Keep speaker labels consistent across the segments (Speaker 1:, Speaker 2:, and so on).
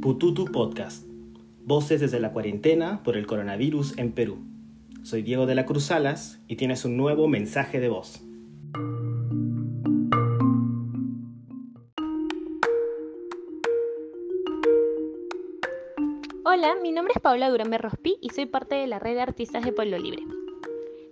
Speaker 1: Pututu Podcast. Voces desde la cuarentena por el coronavirus en Perú. Soy Diego de la Cruz Salas y tienes un nuevo mensaje de voz.
Speaker 2: Hola, mi nombre es Paula Durán Rospi y soy parte de la red de artistas de Pueblo Libre.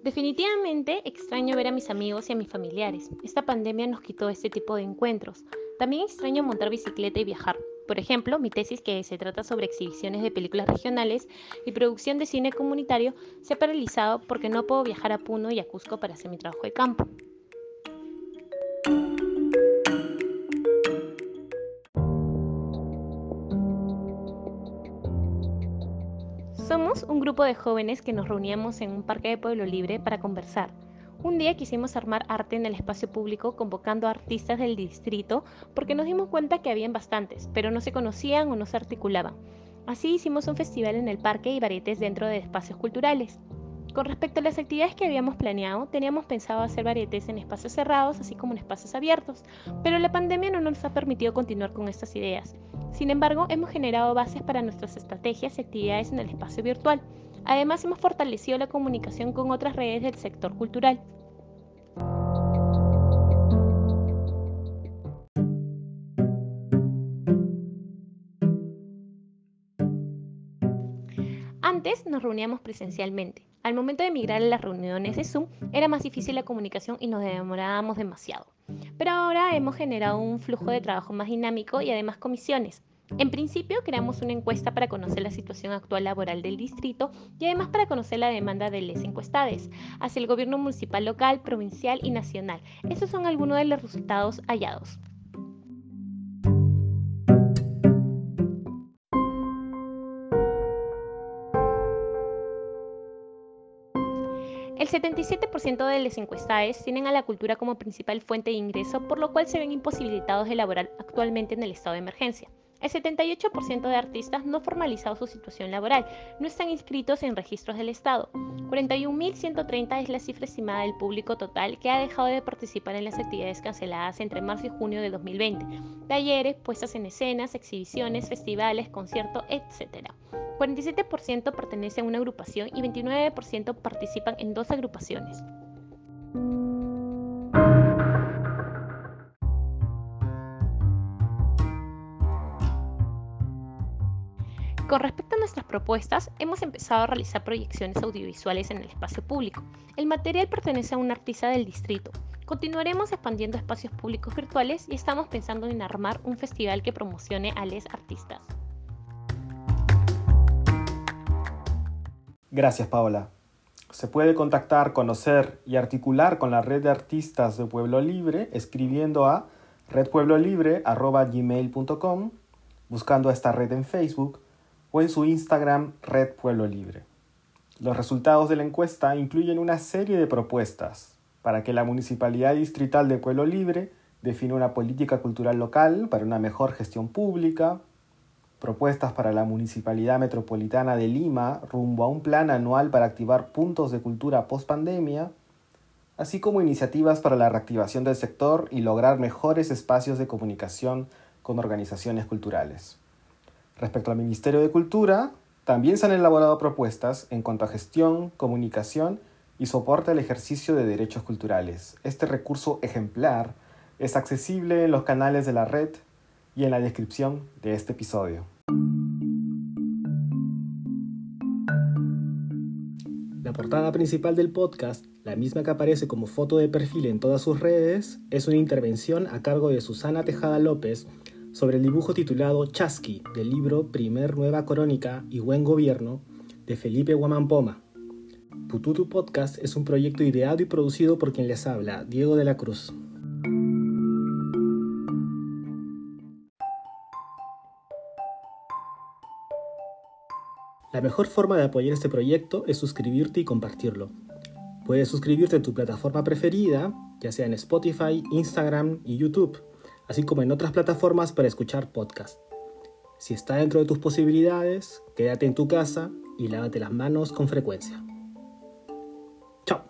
Speaker 2: Definitivamente extraño ver a mis amigos y a mis familiares. Esta pandemia nos quitó este tipo de encuentros. También extraño montar bicicleta y viajar. Por ejemplo, mi tesis que se trata sobre exhibiciones de películas regionales y producción de cine comunitario se ha paralizado porque no puedo viajar a Puno y a Cusco para hacer mi trabajo de campo. Somos un grupo de jóvenes que nos reuníamos en un parque de Pueblo Libre para conversar. Un día quisimos armar arte en el espacio público convocando a artistas del distrito porque nos dimos cuenta que habían bastantes, pero no se conocían o no se articulaban. Así hicimos un festival en el parque y varietes dentro de espacios culturales. Con respecto a las actividades que habíamos planeado, teníamos pensado hacer varietes en espacios cerrados, así como en espacios abiertos, pero la pandemia no nos ha permitido continuar con estas ideas. Sin embargo, hemos generado bases para nuestras estrategias y actividades en el espacio virtual. Además, hemos fortalecido la comunicación con otras redes del sector cultural. Antes nos reuníamos presencialmente. Al momento de migrar a las reuniones de Zoom era más difícil la comunicación y nos demorábamos demasiado. Pero ahora hemos generado un flujo de trabajo más dinámico y además comisiones. En principio creamos una encuesta para conocer la situación actual laboral del distrito y además para conocer la demanda de les encuestades hacia el gobierno municipal local, provincial y nacional. Esos son algunos de los resultados hallados. El 77% de los encuestados tienen a la cultura como principal fuente de ingreso, por lo cual se ven imposibilitados de laborar actualmente en el estado de emergencia. El 78% de artistas no formalizado su situación laboral, no están inscritos en registros del Estado. 41.130 es la cifra estimada del público total que ha dejado de participar en las actividades canceladas entre marzo y junio de 2020. Talleres, puestas en escenas, exhibiciones, festivales, conciertos, etc. 47% pertenecen a una agrupación y 29% participan en dos agrupaciones. Con respecto a nuestras propuestas, hemos empezado a realizar proyecciones audiovisuales en el espacio público. El material pertenece a un artista del distrito. Continuaremos expandiendo espacios públicos virtuales y estamos pensando en armar un festival que promocione a los artistas.
Speaker 1: Gracias, Paola. Se puede contactar, conocer y articular con la red de artistas de Pueblo Libre escribiendo a redpueblolibre.gmail.com, buscando a esta red en Facebook o en su Instagram Red Pueblo Libre. Los resultados de la encuesta incluyen una serie de propuestas para que la Municipalidad Distrital de Pueblo Libre defina una política cultural local para una mejor gestión pública, propuestas para la Municipalidad Metropolitana de Lima rumbo a un plan anual para activar puntos de cultura post-pandemia, así como iniciativas para la reactivación del sector y lograr mejores espacios de comunicación con organizaciones culturales. Respecto al Ministerio de Cultura, también se han elaborado propuestas en cuanto a gestión, comunicación y soporte al ejercicio de derechos culturales. Este recurso ejemplar es accesible en los canales de la red y en la descripción de este episodio. La portada principal del podcast, la misma que aparece como foto de perfil en todas sus redes, es una intervención a cargo de Susana Tejada López sobre el dibujo titulado Chasqui del libro Primer Nueva Crónica y Buen Gobierno de Felipe Guamampoma. Pututu Podcast es un proyecto ideado y producido por quien les habla, Diego de la Cruz. La mejor forma de apoyar este proyecto es suscribirte y compartirlo. Puedes suscribirte en tu plataforma preferida, ya sea en Spotify, Instagram y YouTube, así como en otras plataformas para escuchar podcasts. Si está dentro de tus posibilidades, quédate en tu casa y lávate las manos con frecuencia. Chao.